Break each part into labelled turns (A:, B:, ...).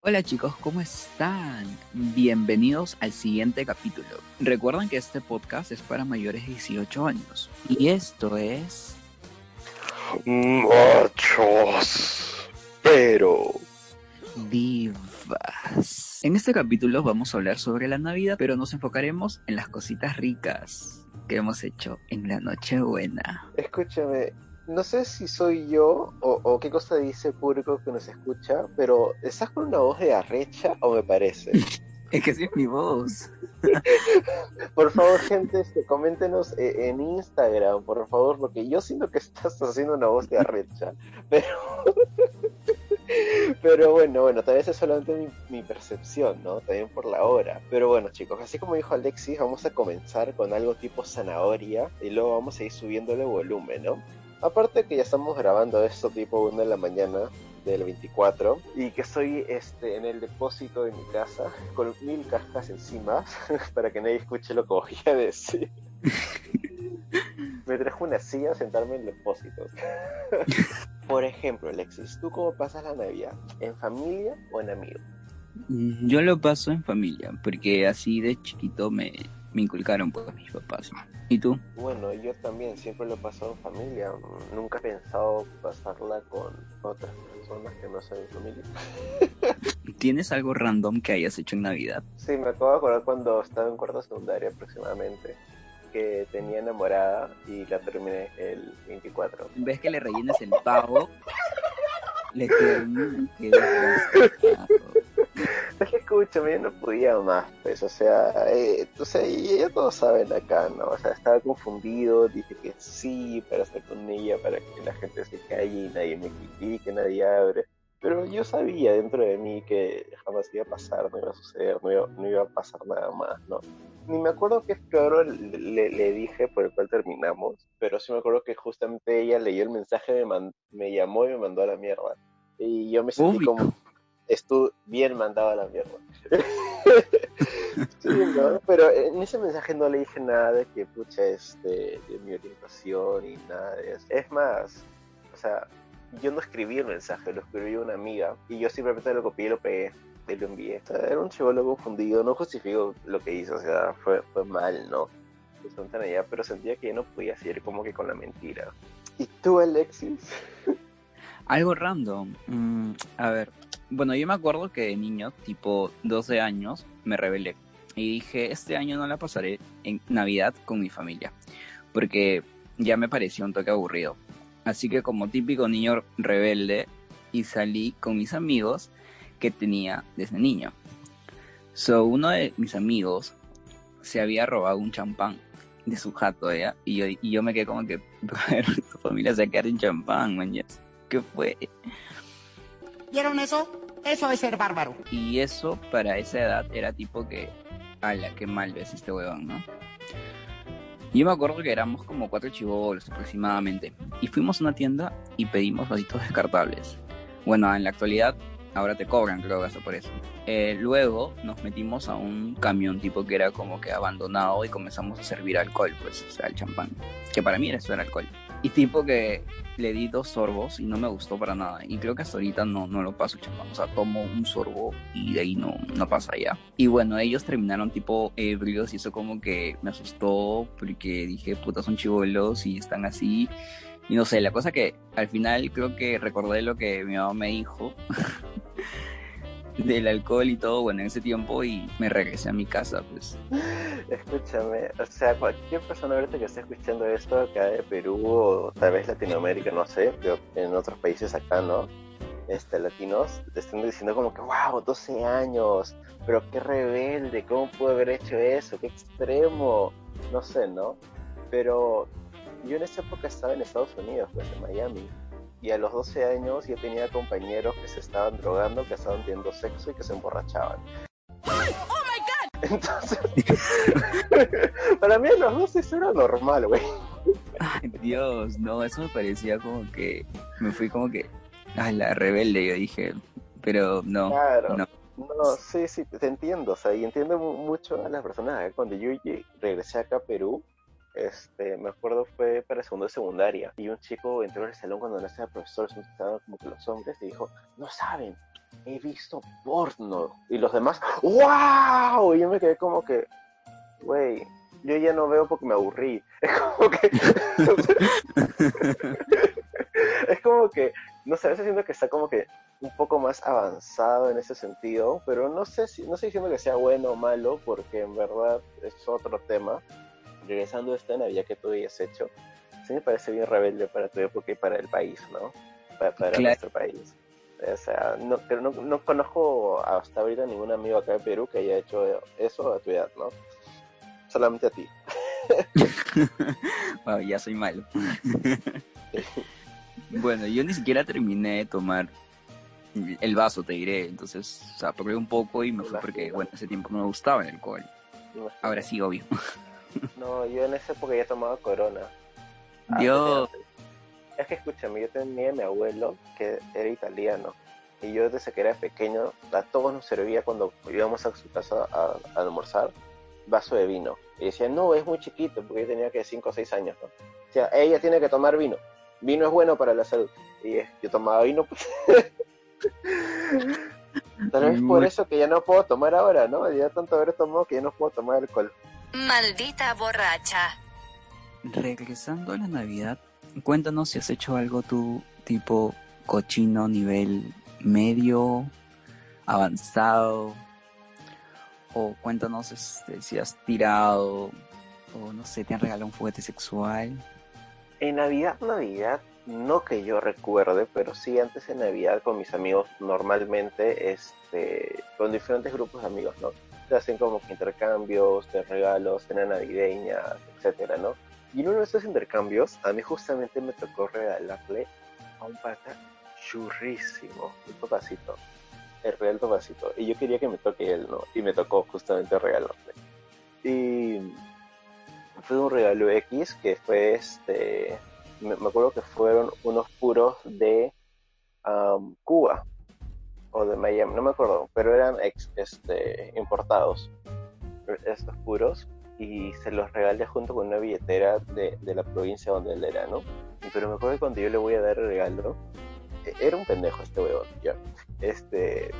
A: Hola chicos, ¿cómo están? Bienvenidos al siguiente capítulo. Recuerden que este podcast es para mayores de 18 años. Y esto es...
B: Machos, pero...
A: Divas. En este capítulo vamos a hablar sobre la Navidad, pero nos enfocaremos en las cositas ricas que hemos hecho en la Nochebuena.
B: Escúchame, no sé si soy yo o, o qué cosa dice el público que nos escucha, pero ¿estás con una voz de arrecha o me parece?
A: Es que sí es mi voz.
B: Por favor, gente, este, coméntenos eh, en Instagram, por favor, porque yo siento que estás haciendo una voz de arrecha, pero... Pero bueno, bueno, tal vez es solamente mi, mi percepción, ¿no? También por la hora. Pero bueno, chicos, así como dijo Alexis, vamos a comenzar con algo tipo zanahoria y luego vamos a ir subiéndole volumen, ¿no? Aparte que ya estamos grabando esto tipo 1 de la mañana del 24 y que estoy este, en el depósito de mi casa con mil cajas encima para que nadie escuche lo que voy a decir. Me trajo una silla a sentarme en el depósito. Por ejemplo, Alexis, ¿tú cómo pasas la Navidad? ¿En familia o en amigos?
A: Yo lo paso en familia, porque así de chiquito me, me inculcaron pues mis papás. ¿Y tú?
B: Bueno, yo también siempre lo he pasado en familia. Nunca he pensado pasarla con otras personas que no sean mi familia.
A: ¿Tienes algo random que hayas hecho en Navidad?
B: Sí, me acabo de acordar cuando estaba en cuarto secundaria aproximadamente que tenía enamorada y la terminé el 24.
A: En vez que le rellenes el pavo, le terminas que desgraciado.
B: Que escúchame, yo no podía más, pues, o sea, eh, sea, y ya todos saben acá, ¿no? O sea, estaba confundido, dije que sí para estar con ella, para que la gente se calle y nadie me critique, nadie abre. Pero yo sabía dentro de mí que jamás iba a pasar, no iba a suceder, no iba, no iba a pasar nada más, ¿no? Ni me acuerdo qué floro le, le dije por el cual terminamos, pero sí me acuerdo que justamente ella leyó el mensaje, me, man- me llamó y me mandó a la mierda. Y yo me sentí
A: Uy.
B: como, estuve bien mandado a la mierda. Pero en ese mensaje no le dije nada de que, pucha, este, de mi orientación y nada de eso. Es más, o sea, yo no escribí el mensaje, lo escribió una amiga y yo simplemente lo copié y lo pegué y lo envié. Era un chivolo confundido, no justifico lo que hizo, o sea, fue, fue mal, ¿no? Pues, allá, pero sentía que no podía seguir como que con la mentira. ¿Y tú, Alexis?
A: Algo random. Mm, a ver, bueno, yo me acuerdo que de niño, tipo 12 años, me rebelé. Y dije, este año no la pasaré en Navidad con mi familia. Porque ya me pareció un toque aburrido. Así que como típico niño rebelde, y salí con mis amigos que tenía desde niño. So, uno de mis amigos se había robado un champán de su jato, ¿ya? Y yo, y yo me quedé como que, "Pero tu familia se queda en champán, man. ¿Qué fue?
C: ¿Vieron eso? Eso es ser bárbaro.
A: Y eso para esa edad era tipo que, ala, qué mal ves este huevón, ¿no? Yo me acuerdo que éramos como cuatro chivolos aproximadamente. Y fuimos a una tienda y pedimos vasitos descartables. Bueno, en la actualidad ahora te cobran, creo, eso por eso. Eh, luego nos metimos a un camión tipo que era como que abandonado y comenzamos a servir alcohol, pues, o sea, el champán. Que para mí eso era alcohol. Y tipo que le di dos sorbos y no me gustó para nada. Y creo que hasta ahorita no, no lo paso champán. O sea, tomo un sorbo y de ahí no, no pasa ya. Y bueno, ellos terminaron tipo ebrios y eso como que me asustó porque dije, puta, son chivolos y están así. Y no sé, la cosa que al final creo que recordé lo que mi mamá me dijo del alcohol y todo, bueno, en ese tiempo y me regresé a mi casa, pues.
B: Escúchame, o sea, cualquier persona ahorita que esté escuchando esto acá de Perú o tal vez Latinoamérica, no sé, pero en otros países acá, ¿no? Este, latinos, te están diciendo como que, wow, 12 años, pero qué rebelde, ¿cómo pudo haber hecho eso? Qué extremo, no sé, ¿no? Pero yo en esa época estaba en Estados Unidos, pues en Miami, y a los 12 años ya tenía compañeros que se estaban drogando, que estaban teniendo sexo y que se emborrachaban. Entonces, para mí a los 12 eso era normal, güey.
A: Ay, Dios, no, eso me parecía como que me fui como que a la rebelde, yo dije, pero no,
B: Claro.
A: no.
B: No, sí, sí, te entiendo, o sea, y entiendo mu- mucho a las personas. ¿eh? Cuando yo regresé acá a Perú, este, me acuerdo fue para segundo de secundaria, y un chico entró al salón cuando no estaba el profesor, que estaban como que los hombres, y dijo, no saben, he visto porno. Y los demás, ¡wow! Y yo me quedé como que, güey, yo ya no veo porque me aburrí. Es como que... es como que, no sé, a veces siento que está como que un poco más avanzado en ese sentido, pero no sé si, no estoy diciendo que sea bueno o malo, porque en verdad es otro tema. Regresando a esta Navidad que tú hayas hecho, sí me parece bien rebelde para tu época y para el país, ¿no? Para, para
A: Claro.
B: nuestro país. O sea, no, pero no, no conozco hasta ahorita ningún amigo acá de Perú que haya hecho eso a tu edad, ¿no? Solamente a ti.
A: Wow, ya soy malo. bueno, yo ni siquiera terminé de tomar el vaso, te diré. Entonces, o sea, probé un poco y me fui porque, bueno, ese tiempo no me gustaba el alcohol. Ahora sí, obvio.
B: No, yo en esa época ya tomaba corona. Ah,
A: Dios.
B: antes. Es que escúchame, yo tenía a mi abuelo que era italiano. Y yo desde que era pequeño, a todos nos servía cuando íbamos a su casa a, a almorzar, vaso de vino. Y decía, no, es muy chiquito, porque yo tenía que 5 o 6 años, ¿no? O sea, ella tiene que tomar vino. Vino es bueno para la salud. Y yo tomaba vino, pues. Tal vez por eso que ya no puedo tomar ahora, ¿no? Ya tanto haber tomado que ya no puedo tomar alcohol.
D: Maldita borracha.
A: Regresando a la Navidad, cuéntanos si has hecho algo tú, tipo cochino nivel medio, avanzado, o cuéntanos este, si has tirado, o no sé, te han regalado un juguete sexual.
B: En Navidad, Navidad, no que yo recuerde, pero sí antes en Navidad con mis amigos normalmente, este, con diferentes grupos de amigos, ¿no? Se hacen como intercambios de regalos, cena navideña, etcétera, ¿no? Y en uno de esos intercambios, a mí justamente me tocó regalarle a un pata churrísimo, un papacito, el real papacito. Y yo quería que me toque él, ¿no? Y me tocó justamente regalarle. Y fue un regalo X que fue este me, acuerdo que fueron unos puros de am, Cuba o de Miami, no me acuerdo, pero eran ex- este, importados estos puros y se los regalé junto con una billetera de, de la provincia donde él era, ¿no? Pero me acuerdo que cuando yo le voy a dar el regalo, e- era un pendejo este huevón, ya. Este,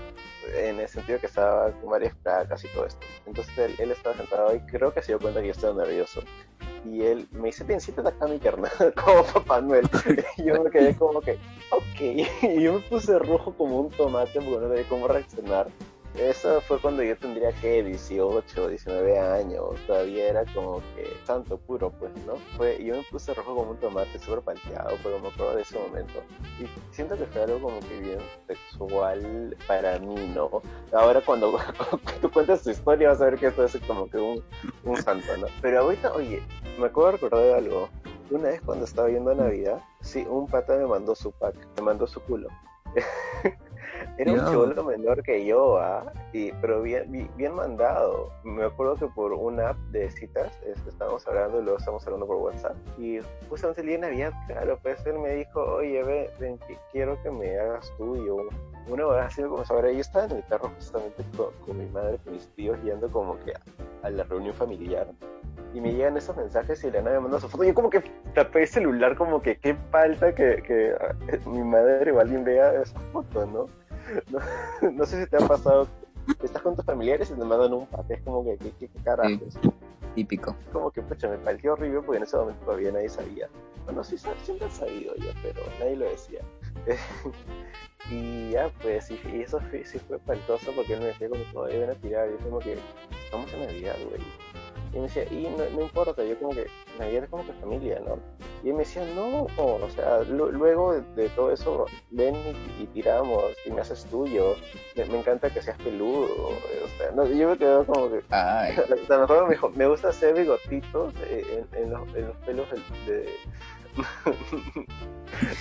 B: en el sentido que estaba con varias placas y todo esto. Entonces él, él estaba sentado y creo que se dio cuenta que yo estaba nervioso. Y él me dice, bien, siéntate acá, mi carnal, como Papá Noel. Y yo me quedé como que, ok. Y yo me puse rojo como un tomate porque no sabía cómo reaccionar. Eso fue cuando yo tendría que 18, 19 años, todavía era como que santo puro, pues, ¿no? Fue, yo me puse rojo como un tomate, súper palteado, pero me acuerdo de ese momento. Y siento que fue algo como que bien sexual para mí, ¿no? Ahora cuando tú cuentas tu historia vas a ver que esto es como que un, un santo, ¿no? Pero ahorita, oye, me acuerdo de algo. Una vez cuando estaba viendo Navidad, sí, un pata me mandó su pack, me mandó su culo. Era un chivolo menor que yo, ¿ah? Y, pero bien, bien, mandado. Me acuerdo que por una app de citas este, estábamos hablando y luego estábamos hablando por WhatsApp. Y justamente el día de Navidad, claro, pues él me dijo, oye, ven, ven, que quiero que me hagas tuyo. Una vez así como saber, yo estaba en el carro justamente con, con mi madre, con mis tíos, yendo como que a, a la reunión familiar. Y me llegan esos mensajes y la nave me manda su foto. Yo como que tapé el celular, como que qué falta que, que eh, mi madre o alguien vea esa foto, ¿no? No, no sé si te ha pasado, estás con tus familiares y te mandan un pack, es como que, ¿qué, qué, qué carajos?
A: Típico.
B: Como que, pucha, me pareció horrible porque en ese momento todavía nadie sabía. Bueno, sí, siempre han sabido ya, pero nadie lo decía. y ya, pues, y, y eso fue, sí fue paltoso porque él me decía como, todavía van a tirar, y yo como que, estamos en Navidad, güey. Y me decía, y no, no importa, yo como que, Navidad es como que familia, ¿no? Y él me decía, no, o sea, lu- luego de, de todo eso, ven y, y tiramos, y me haces tuyo, me, me encanta que seas peludo, o sea, no, yo me quedo como que,
A: Ay,
B: a lo mejor me dijo, me gusta hacer bigotitos eh, en, en los, en los pelos del- de,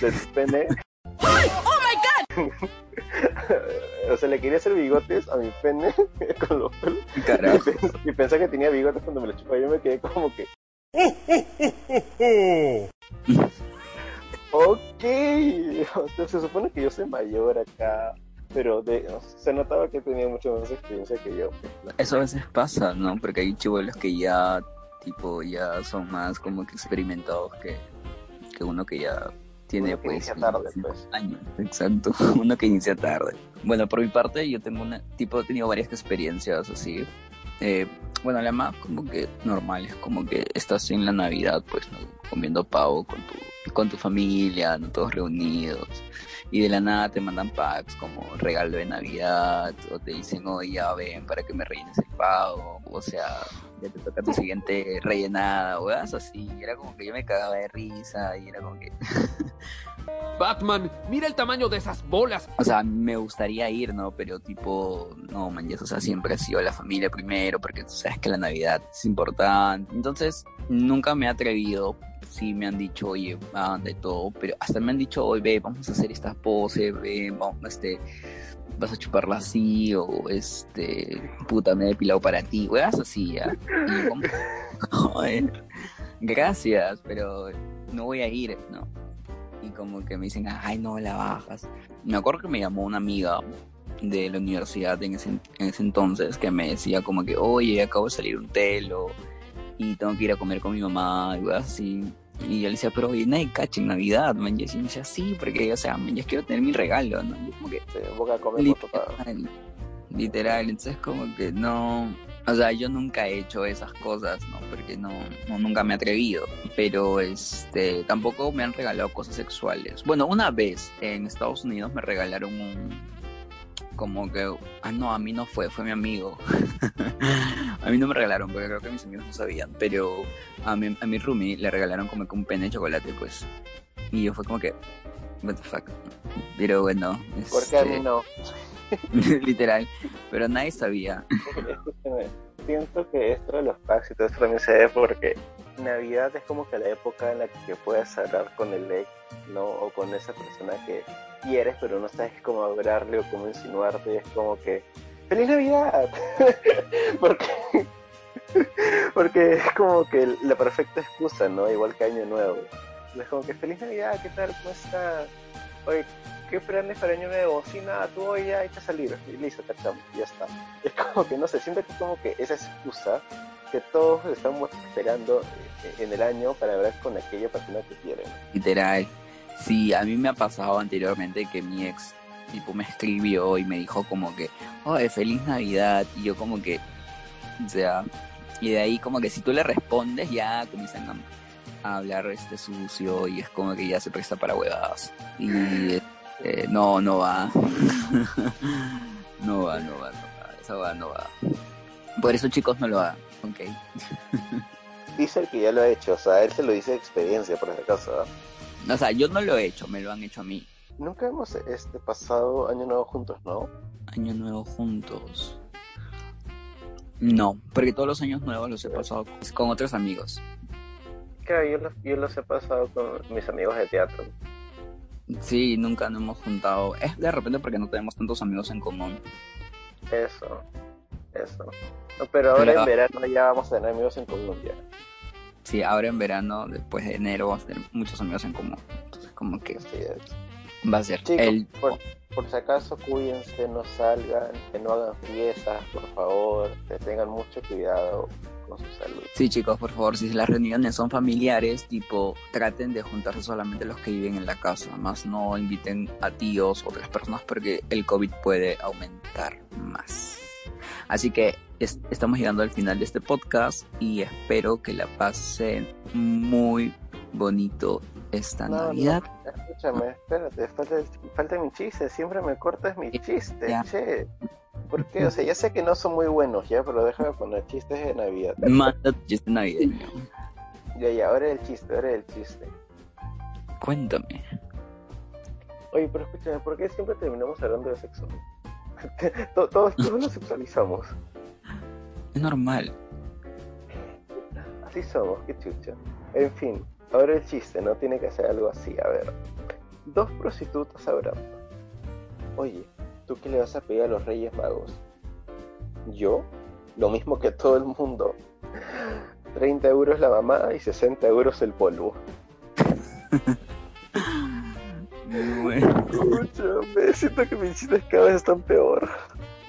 B: de tu pene o sea, le quería hacer bigotes a mi pene con los pelos. Y pens- Y pensé que tenía bigotes cuando me lo chupaba. Yo me quedé como que, ok. O sea, se supone que yo soy mayor acá. Pero de, o sea, se notaba que tenía mucha más experiencia que yo.
A: Eso a veces pasa, ¿no? Porque hay chivolos que ya, tipo, ya son más como que experimentados que, que uno que ya tiene,
B: Uno que
A: pues,
B: inicia tarde,
A: 25
B: pues.
A: años. Exacto, uno que inicia tarde. Bueno, por mi parte, yo tengo una, tipo, he tenido varias experiencias así. Eh, bueno, la más como que normal es como que estás en la Navidad, pues, ¿no? Comiendo pavo con tu, con tu familia, ¿no? Todos reunidos. Y de la nada te mandan packs como regalo de Navidad, o te dicen, oye, ya ven para que me rellenes el pavo, o sea, ya te toca tu siguiente rellenada, o así. Era como que yo me cagaba de risa, y era como que,
E: Batman, mira el tamaño de esas bolas.
A: o sea, me gustaría ir, ¿no? Pero tipo, no, man, o sea, siempre ha sido la familia primero, porque tú sabes que la Navidad es importante. Entonces, nunca me he atrevido. Sí me han dicho, oye, hagan de todo, pero hasta me han dicho, oye, ve, vamos a hacer esta pose, ve, vamos, este, vas a chuparla así, o este, puta, me he depilado para ti, weas así, ya. Y joder, gracias, pero no voy a ir, ¿no? Y como que me dicen, ay, no la bajas. Me acuerdo que me llamó una amiga de la universidad en ese, en ese entonces que me decía como que, oye, acabo de salir un telo y tengo que ir a comer con mi mamá y así. Y yo le decía, pero oye, nadie cacha en Navidad, man. Y me decía, sí, porque, o sea, man, yo quiero tener mi regalo, ¿no? Y como que,
B: Sí, boca come por papá.
A: Literal, literal, entonces como que no, o sea, yo nunca he hecho esas cosas, ¿no? Porque no, no nunca me he atrevido, pero este, tampoco me han regalado cosas sexuales. Bueno, una vez en Estados Unidos me regalaron un, como que, ah no, a mí no fue, fue mi amigo. a mí no me regalaron porque creo que mis amigos no sabían, pero a mi, a mi roomie le regalaron como que un pene de chocolate, pues. Y yo fue como que, what the fuck. Pero bueno,
B: Porque a mí
A: este,
B: no.
A: literal, pero nadie sabía.
B: Siento que esto de los packs y todo esto también se debe porque Navidad es como que la época en la que puedes hablar con el ex, ¿no? O con esa persona que quieres, pero no sabes cómo hablarle o cómo insinuarte. Y es como que, ¡Feliz Navidad! porque, porque es como que la perfecta excusa, ¿no? Igual que Año Nuevo. Es como que, ¡Feliz Navidad! ¿Qué tal? ¿Cómo estás? Oye, ¿qué planes para Año Nuevo? Sí, nada, tú hoy ya hay que salir. Y listo, cachamos, ya está. Es como que, no sé, siempre que como que esa excusa que todos estamos esperando eh, en el año para hablar con aquella persona que quieren.
A: Literal. Sí, a mí me ha pasado anteriormente que mi ex tipo me escribió y me dijo como que, oye, feliz Navidad. Y yo como que, o sea, y de ahí como que si tú le respondes ya comienzan a, a hablar este sucio y es como que ya se presta para huevadas. Y este, no, no va. no va, no va, no va. Esa va, no va. Por eso chicos no lo hagan, ok.
B: Dice el que ya lo ha hecho, o sea, él se lo dice de experiencia, por si acaso. ¿ah?
A: O sea, yo no lo he hecho, me lo han hecho a mí.
B: Nunca hemos este pasado año nuevo juntos, ¿no?
A: Año nuevo juntos. No, porque todos los años nuevos los he pasado con otros amigos.
B: Yo los, yo los he pasado con mis amigos de teatro.
A: Sí, nunca nos hemos juntado. Es de repente porque no tenemos tantos amigos en común.
B: Eso, eso. No, pero ahora
A: Pero-
B: en verano ya vamos a tener amigos en común ya.
A: Sí, ahora en verano, después de enero, vamos a tener muchos amigos en común. Entonces, como que va a ser
B: Chicos,
A: el...
B: por, por si acaso cuídense, no salgan, que no hagan fiestas, por favor, que tengan mucho cuidado con su salud.
A: Sí, chicos, por favor, si las reuniones son familiares, tipo, traten de juntarse solamente los que viven en la casa, más no inviten a tíos o otras personas porque el COVID puede aumentar más. Así que es- estamos llegando al final de este podcast y espero que la pasen muy bonito esta
B: No, no.
A: Navidad.
B: Escúchame, espérate, falta, falta mi chiste, siempre me cortas mi chiste,
A: Ya.
B: che. ¿Por qué? O sea, ya sé que no son muy buenos, ya, pero déjame poner chistes de Navidad.
A: Manda tu chiste navideño.
B: Ya, ya, ahora el chiste, ahora el chiste.
A: Cuéntame.
B: Oye, pero escúchame, ¿por qué siempre terminamos hablando de sexo? To- todos, todos sexualizamos.
A: Es normal.
B: Así somos, qué chucha. En fin, ahora el chiste, ¿no? Tiene que ser algo así, a ver. Dos prostitutas hablando. oye, ¿tú qué le vas a pedir a los Reyes Magos? Yo, lo mismo que todo el mundo. 30 euros la mamá y 60 euros el polvo.
A: Bueno,
B: Escúchame, siento que mis chistes cada vez están peor.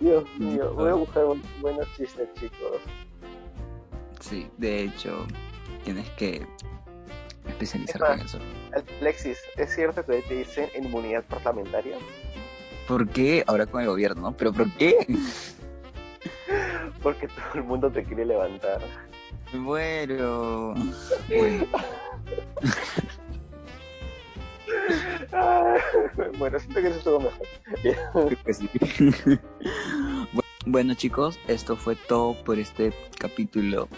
B: Dios mío, voy a buscar un- buenos chistes, chicos.
A: sí, de hecho, tienes que especializarte
B: Es
A: en eso.
B: Alexis, ¿es cierto que te dicen inmunidad parlamentaria?
A: ¿Por qué ahora con el gobierno? ¿Pero por qué?
B: Porque todo el mundo te quiere levantar.
A: Bueno, bueno,
B: bueno, siento que eso estuvo mejor.
A: sí. Bueno chicos, esto fue todo por este capítulo.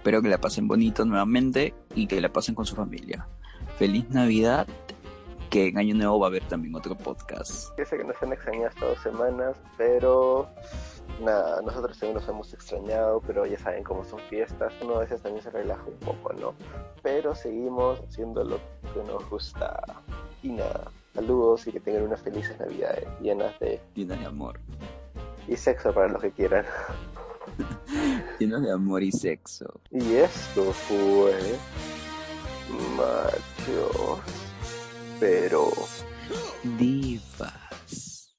A: Espero que la pasen bonito nuevamente y que la pasen con su familia. Feliz Navidad, que en Año Nuevo va a haber también otro podcast.
B: Yo sé que nos han extrañado estas dos semanas, pero nada, nosotros también nos hemos extrañado, pero ya saben cómo son fiestas, uno a veces también se relaja un poco, ¿no? Pero seguimos haciendo lo que nos gusta. Y nada, saludos y que tengan unas felices navidades llenas de...
A: Llenos de amor.
B: y sexo para los que quieran.
A: Llenos de amor y sexo.
B: Y esto fue... Machos. Pero...
A: Diva.